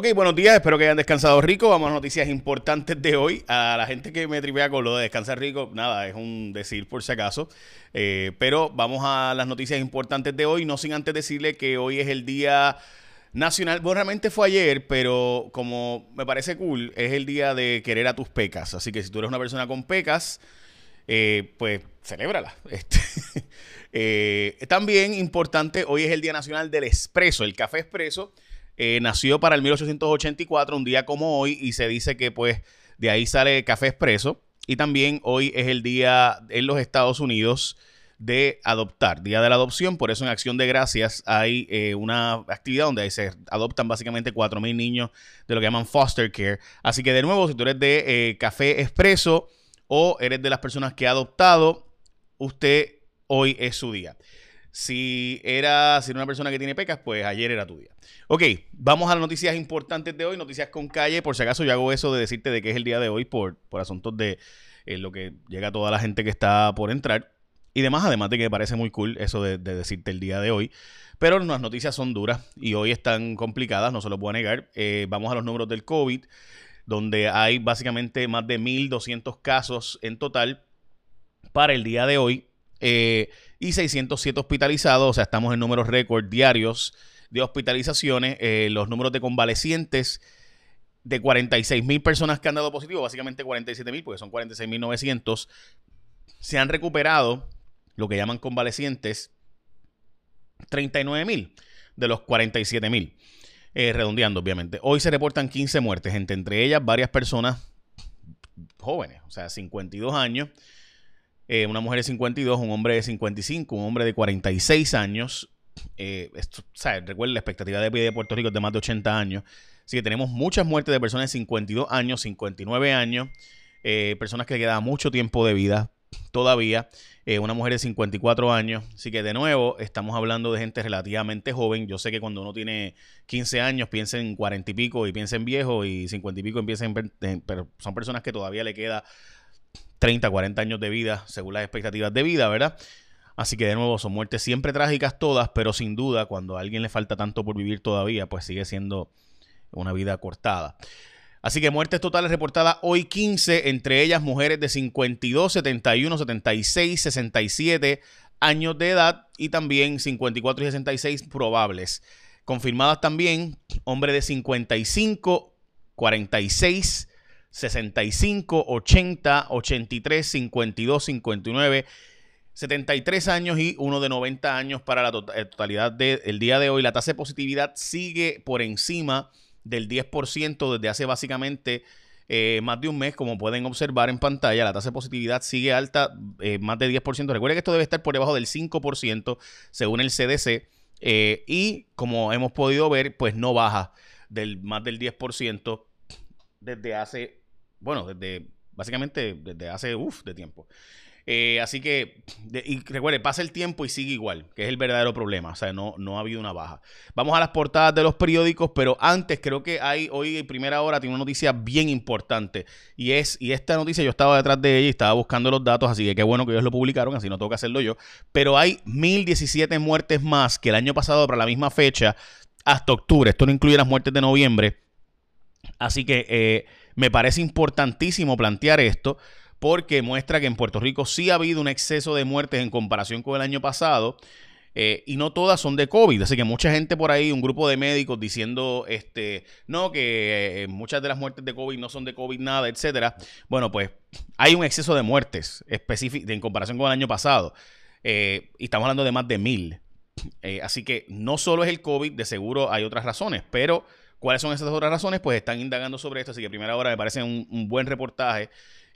Ok, buenos días, espero que hayan descansado rico. Vamos a noticias importantes de hoy. A la gente que me tripea con lo de descansar rico, nada, es un decir por si acaso. Eh, pero vamos a las noticias importantes de hoy, no sin antes decirle que hoy es el día nacional. Bueno, realmente fue ayer, pero como me parece cool, es el día de querer a tus pecas. Así que si tú eres una persona con pecas, eh, pues celébrala. Este, eh, también importante, hoy es el Día Nacional del Espresso, el café expreso. Eh, nació para el 1884, un día como hoy, y se dice que pues de ahí sale café expreso. Y también hoy es el día en los Estados Unidos de adoptar, Día de la Adopción. Por eso en Acción de Gracias hay eh, una actividad donde se adoptan básicamente 4.000 niños de lo que llaman foster care. Así que de nuevo, si tú eres de eh, café expreso o eres de las personas que ha adoptado, usted hoy es su día. Si era, si una persona que tiene pecas, pues ayer era tu día. Ok, vamos a las noticias importantes de hoy, noticias con calle. Por si acaso yo hago eso de decirte de qué es el día de hoy por, por asuntos de eh, lo que llega a toda la gente que está por entrar. Y demás, además de que me parece muy cool eso de, decirte el día de hoy. Pero las noticias son duras y hoy están complicadas, no se lo puedo negar. Eh, vamos a los números del COVID, donde hay básicamente más de 1.200 casos en total para el día de hoy. Eh, y 607 hospitalizados, o sea, estamos en números récord diarios de hospitalizaciones, eh, los números de convalecientes de 46 mil personas que han dado positivo, básicamente 47 mil, porque son 46 mil 900, se han recuperado lo que llaman convalecientes 39 mil de los 47 mil, eh, redondeando obviamente. Hoy se reportan 15 muertes, entre, entre ellas varias personas jóvenes, o sea, 52 años eh, una mujer de 52, un hombre de 55, un hombre de 46 años. Eh, esto, Recuerden, la expectativa de vida de Puerto Rico es de más de 80 años. Así que tenemos muchas muertes de personas de 52 años, 59 años, eh, personas que le queda mucho tiempo de vida todavía. una mujer de 54 años. Así que de nuevo, estamos hablando de gente relativamente joven. Yo sé que cuando uno tiene 15 años piensa en 40 y pico y piensa en viejo y 50 y pico empieza en... Pero son personas que todavía le queda 30, 40 años de vida, según las expectativas de vida, ¿verdad? Así que de nuevo, son muertes siempre trágicas todas, pero sin duda, cuando a alguien le falta tanto por vivir todavía, pues sigue siendo una vida cortada. Así que muertes totales reportadas hoy 15, entre ellas mujeres de 52, 71, 76, 67 años de edad y también 54 y 66 probables. Confirmadas también hombre de 55, 46, 65, 80, 83, 52, 59, 73 años y uno de 90 años para la tota-, eh, totalidad del día de hoy. La tasa de positividad sigue por encima del 10% desde hace básicamente eh, más de un mes, como pueden observar en pantalla, la tasa de positividad sigue alta, eh, más de 10%. Recuerden que esto debe estar por debajo del 5% según el CDC. y como hemos podido ver, pues no baja del más del 10% desde hace bueno, desde básicamente desde hace uff de tiempo. Eh, así que, y recuerde, pasa el tiempo y sigue igual, que es el verdadero problema. O sea, no, no ha habido una baja. Vamos a las portadas de los periódicos, pero antes creo que hay, hoy en primera hora, tiene una noticia bien importante. Y es, y esta noticia yo estaba detrás de ella y estaba buscando los datos, así que qué bueno que ellos lo publicaron, así no tengo que hacerlo yo. Pero hay 1017 muertes más que el año pasado para la misma fecha, hasta octubre. Esto no incluye las muertes de noviembre. Así que eh, me parece importantísimo plantear esto porque muestra que en Puerto Rico sí ha habido un exceso de muertes en comparación con el año pasado. Eh, y no todas son de COVID, así que mucha gente por ahí, un grupo de médicos diciendo, este, no, que eh, muchas de las muertes de COVID no son de COVID nada, etcétera. Bueno, pues hay un exceso de muertes en comparación con el año pasado. y estamos hablando de más de mil. así que no solo es el COVID, de seguro hay otras razones, pero ¿Cuáles son esas otras razones? Pues están indagando sobre esto, así que primera hora me parece un, un buen reportaje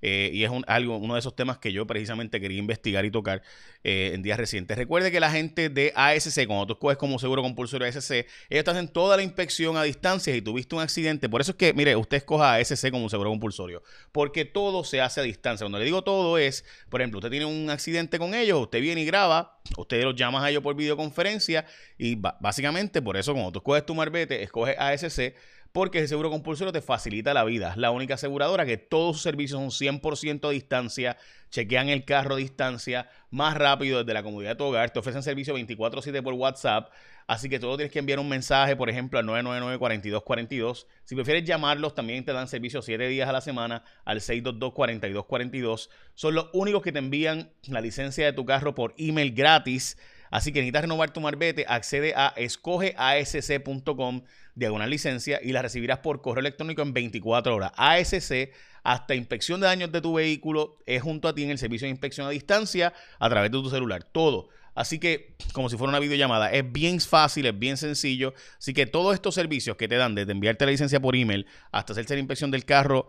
eh, y es algo, uno de esos temas que yo precisamente quería investigar y tocar eh, en días recientes. Recuerde que la gente de ASC, cuando tú escoges como seguro compulsorio ASC, ellos te hacen toda la inspección a distancia y tuviste un accidente. Por eso es que, mire, usted escoja ASC como seguro compulsorio, porque todo se hace a distancia. Cuando le digo todo es, por ejemplo, usted tiene un accidente con ellos, usted viene y graba, usted los llama a ellos por videoconferencia y básicamente por eso, cuando tú escoges tu marbete, escoges ASC porque el seguro compulsorio te facilita la vida. Es la única aseguradora que todos sus servicios son 100% a distancia, chequean el carro a distancia, más rápido desde la comodidad de tu hogar, te ofrecen servicio 24/7 por WhatsApp, así que todo tienes que enviar un mensaje, por ejemplo, al 999-4242. Si prefieres llamarlos, también te dan servicio 7 días a la semana al 622-4242. Son los únicos que te envían la licencia de tu carro por email gratis. Así que necesitas renovar tu marbete, accede a escogeasc.com diagonal licencia y la recibirás por correo electrónico en 24 horas. ASC, hasta inspección de daños de tu vehículo, es junto a ti en el servicio de inspección a distancia a través de tu celular. Todo. Así que, como si fuera una videollamada, es bien fácil, es bien sencillo. Así que todos estos servicios que te dan, desde enviarte la licencia por email hasta hacerse la inspección del carro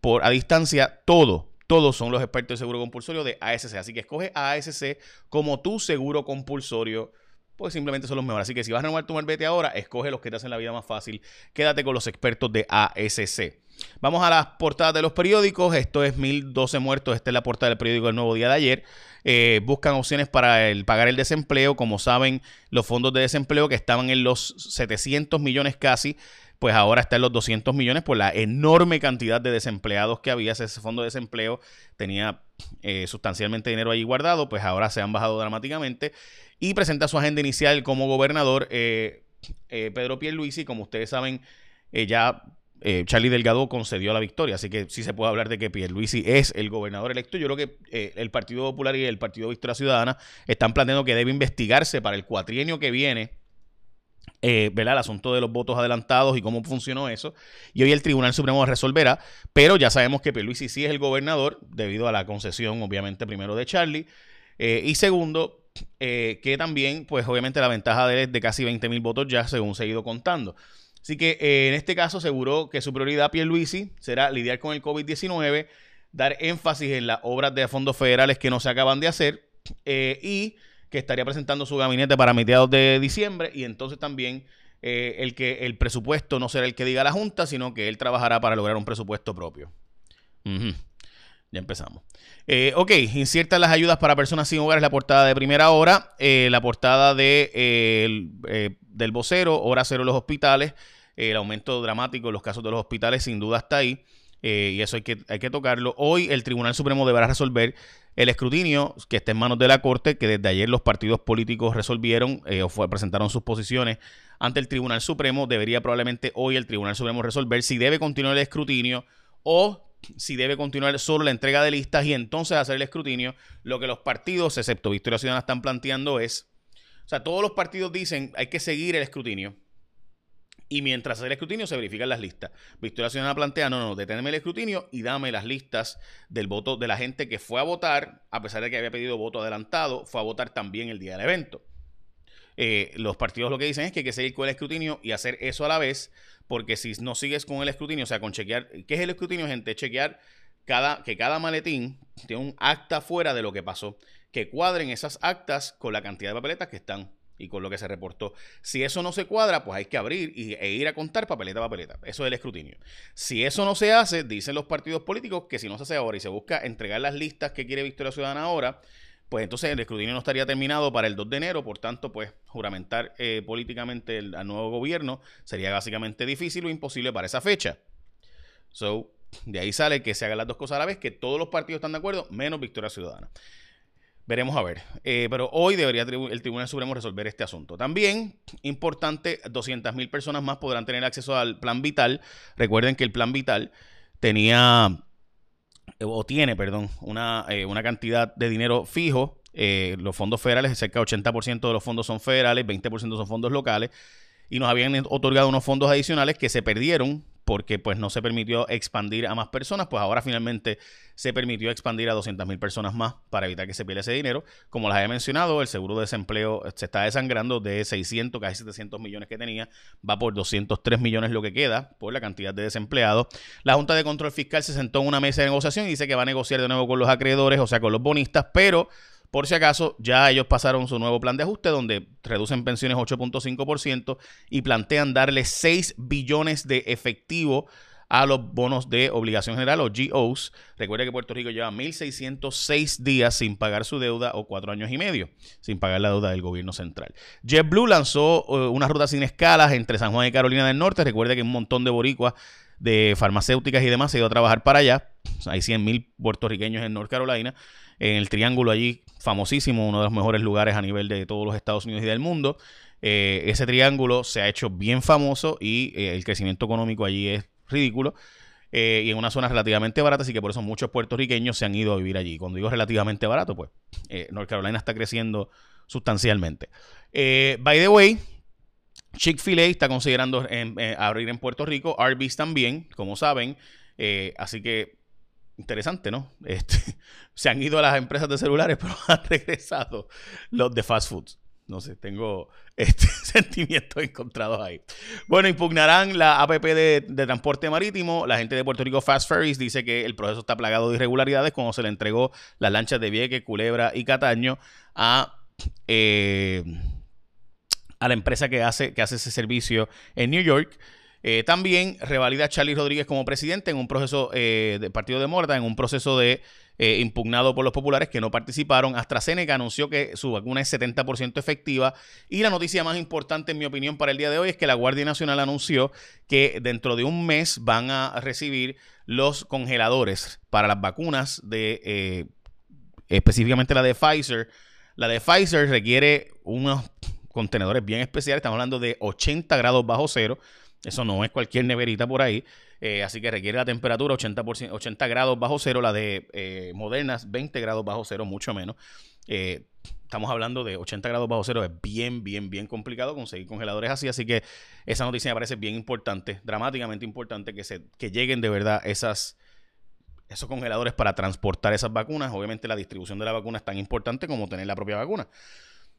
por a distancia, todo, todos son los expertos de seguro compulsorio de ASC. Así que escoge ASC como tu seguro compulsorio. Pues simplemente son los mejores. Así que si vas a renovar tu marbete ahora, escoge los que te hacen la vida más fácil. Quédate con los expertos de ASC. Vamos a las portadas de los periódicos. Esto es 1012 muertos. Esta es la portada del periódico El Nuevo Día de ayer. Eh, buscan opciones para el, pagar el desempleo. Como saben, los fondos de desempleo que estaban en los 700 millones casi pues ahora está en los 200 millones por la enorme cantidad de desempleados que había. Ese fondo de desempleo tenía eh, sustancialmente dinero ahí guardado, pues ahora se han bajado dramáticamente. Y presenta su agenda inicial como gobernador eh, eh, Pedro Pierluisi. Como ustedes saben, ya Charlie Delgado concedió la victoria, así que sí se puede hablar de que Pierluisi es el gobernador electo. Yo creo que el Partido Popular y el Partido Victoria Ciudadana están planteando que debe investigarse para el cuatrienio que viene eh, El asunto de los votos adelantados y cómo funcionó eso. Y hoy el Tribunal Supremo resolverá, pero ya sabemos que Pierluisi sí es el gobernador, debido a la concesión, obviamente, primero de Charlie. Eh, y segundo, eh, que también, pues obviamente la ventaja de él es de casi 20 mil votos ya, según se ha ido contando. Así que en este caso aseguró que su prioridad Pierluisi será lidiar con el COVID-19, dar énfasis en las obras de fondos federales que no se acaban de hacer y que estaría presentando su gabinete para mediados de diciembre y entonces también eh, el que el presupuesto no será el que diga la Junta, sino que él trabajará para lograr un presupuesto propio. Ya empezamos. Eh, ok, inciertas las ayudas para personas sin hogar es la portada de primera hora. Eh, la portada de, del vocero, hora cero en los hospitales. el aumento dramático en los casos de los hospitales sin duda está ahí. y eso hay que, hay que tocarlo. Hoy el Tribunal Supremo deberá resolver el escrutinio que está en manos de la Corte, que desde ayer los partidos políticos resolvieron eh, o presentaron sus posiciones ante el Tribunal Supremo, debería probablemente hoy el Tribunal Supremo resolver si debe continuar el escrutinio o si debe continuar solo la entrega de listas y entonces hacer el escrutinio. Lo que los partidos, excepto Victoria Ciudadana, están planteando es, o sea, todos los partidos dicen hay que seguir el escrutinio y mientras el escrutinio se verifican las listas. Victoria Ciudadana plantea, no, no, deténme el escrutinio y dame las listas del voto de la gente que fue a votar, a pesar de que había pedido voto adelantado, fue a votar también el día del evento. Eh, los partidos lo que dicen es que hay que seguir con el escrutinio y hacer eso a la vez, porque si no sigues con el escrutinio, o sea, con chequear, ¿qué es el escrutinio, gente? Chequear cada, que cada maletín tiene un acta fuera de lo que pasó, que cuadren esas actas con la cantidad de papeletas que están y con lo que se reportó. Si eso no se cuadra, pues hay que abrir y, e ir a contar papeleta a papeleta. Eso es el escrutinio. Si eso no se hace, dicen los partidos políticos que si no se hace ahora y se busca entregar las listas que quiere Victoria Ciudadana ahora, pues entonces el escrutinio no estaría terminado para el 2 de enero, por tanto, pues juramentar eh, políticamente al nuevo gobierno sería básicamente difícil o imposible para esa fecha. So, de ahí sale que se hagan las dos cosas a la vez, que todos los partidos están de acuerdo, menos Victoria Ciudadana. Veremos a ver. Eh, pero hoy debería el Tribunal Supremo resolver este asunto. También, importante, 200.000 personas más podrán tener acceso al Plan Vital. Recuerden que el Plan Vital tenía, o tiene, perdón, una, eh, una cantidad de dinero fijo. Eh, los fondos federales, cerca del 80% de los fondos son federales, 20% son fondos locales. Y nos habían otorgado unos fondos adicionales que se perdieron porque pues no se permitió expandir a más personas, pues ahora finalmente se permitió expandir a 200 mil personas más para evitar que se pierda ese dinero. Como les había mencionado, el seguro de desempleo se está desangrando de 600, casi 700 millones que tenía, va por 203 millones lo que queda por la cantidad de desempleados. La Junta de Control Fiscal se sentó en una mesa de negociación y dice que va a negociar de nuevo con los acreedores, o sea, con los bonistas, pero por si acaso, ya ellos pasaron su nuevo plan de ajuste donde reducen pensiones 8.5% y plantean darle 6 billones de efectivo a los bonos de obligación general o GOs. Recuerde que Puerto Rico lleva 1.606 días sin pagar su deuda o cuatro años y medio sin pagar la deuda del gobierno central. JetBlue lanzó uh, una ruta sin escalas entre San Juan y Carolina del Norte. Recuerde que un montón de boricuas de farmacéuticas y demás se ido a trabajar para allá. Hay 100.000 puertorriqueños en North Carolina, en el Triángulo allí, famosísimo, uno de los mejores lugares a nivel de todos los Estados Unidos y del mundo. Eh, ese triángulo se ha hecho bien famoso y eh, el crecimiento económico allí es ridículo. Eh, y en una zona relativamente barata, así que por eso muchos puertorriqueños se han ido a vivir allí. Cuando digo relativamente barato, pues North Carolina está creciendo sustancialmente. by the way, Chick-fil-A está considerando abrir en Puerto Rico, Arby's también, como saben. así que interesante, ¿no? Este, se han ido a las empresas de celulares, pero han regresado los de fast foods. No sé, tengo este sentimientos encontrados ahí. Bueno, impugnarán la APP de, transporte marítimo. La gente de Puerto Rico Fast Ferries dice que el proceso está plagado de irregularidades cuando se le entregó las lanchas de Vieques, Culebra y Cataño a, eh, a la empresa que hace, que hace ese servicio en New York. Eh, también revalida a Charlie Rodríguez como presidente en un proceso eh, del Partido de Morda, en un proceso de eh, impugnado por los populares que no participaron. AstraZeneca anunció que su vacuna es 70% efectiva. Y la noticia más importante, en mi opinión, para el día de hoy es que la Guardia Nacional anunció que dentro de un mes van a recibir los congeladores para las vacunas de específicamente la de Pfizer. La de Pfizer requiere unos contenedores bien especiales. Estamos hablando de 80 grados bajo cero. Eso no es cualquier neverita por ahí. Eh, así que requiere la temperatura 80%, 80 grados bajo cero. La de eh, Modernas, 20 grados bajo cero, mucho menos. Eh, estamos hablando de 80 grados bajo cero. Es bien, bien, bien complicado conseguir congeladores así. Así que esa noticia me parece bien importante, dramáticamente importante, que, se, que lleguen de verdad esas, esos congeladores para transportar esas vacunas. Obviamente la distribución de la vacuna es tan importante como tener la propia vacuna.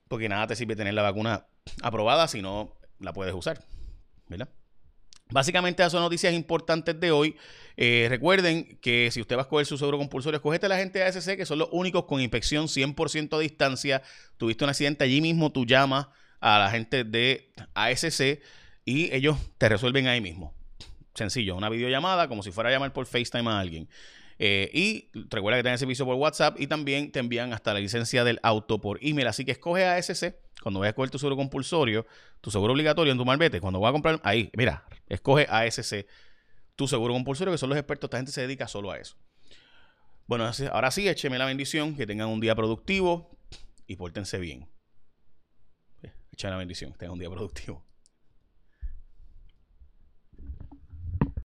Porque nada te sirve tener la vacuna aprobada si no la puedes usar. ¿Verdad? Básicamente esas son noticias importantes de hoy. Eh, recuerden que si usted va a escoger su seguro compulsorio, escogete a la gente de ASC, que son los únicos con inspección 100% a distancia. Tuviste un accidente allí mismo, tú llamas a la gente de ASC y ellos te resuelven ahí mismo. Sencillo, una videollamada, como si fuera a llamar por FaceTime a alguien. Eh, y recuerda que tienen servicio por WhatsApp y también te envían hasta la licencia del auto por email. Así que escoge ASC cuando vayas a coger tu seguro compulsorio, tu seguro obligatorio en tu malvete, cuando vas a comprar, ahí, mira, escoge ASC, tu seguro compulsorio, que son los expertos, esta gente se dedica solo a eso. Bueno, ahora sí, écheme la bendición, que tengan un día productivo y pórtense bien. Echen la bendición, que tengan un día productivo.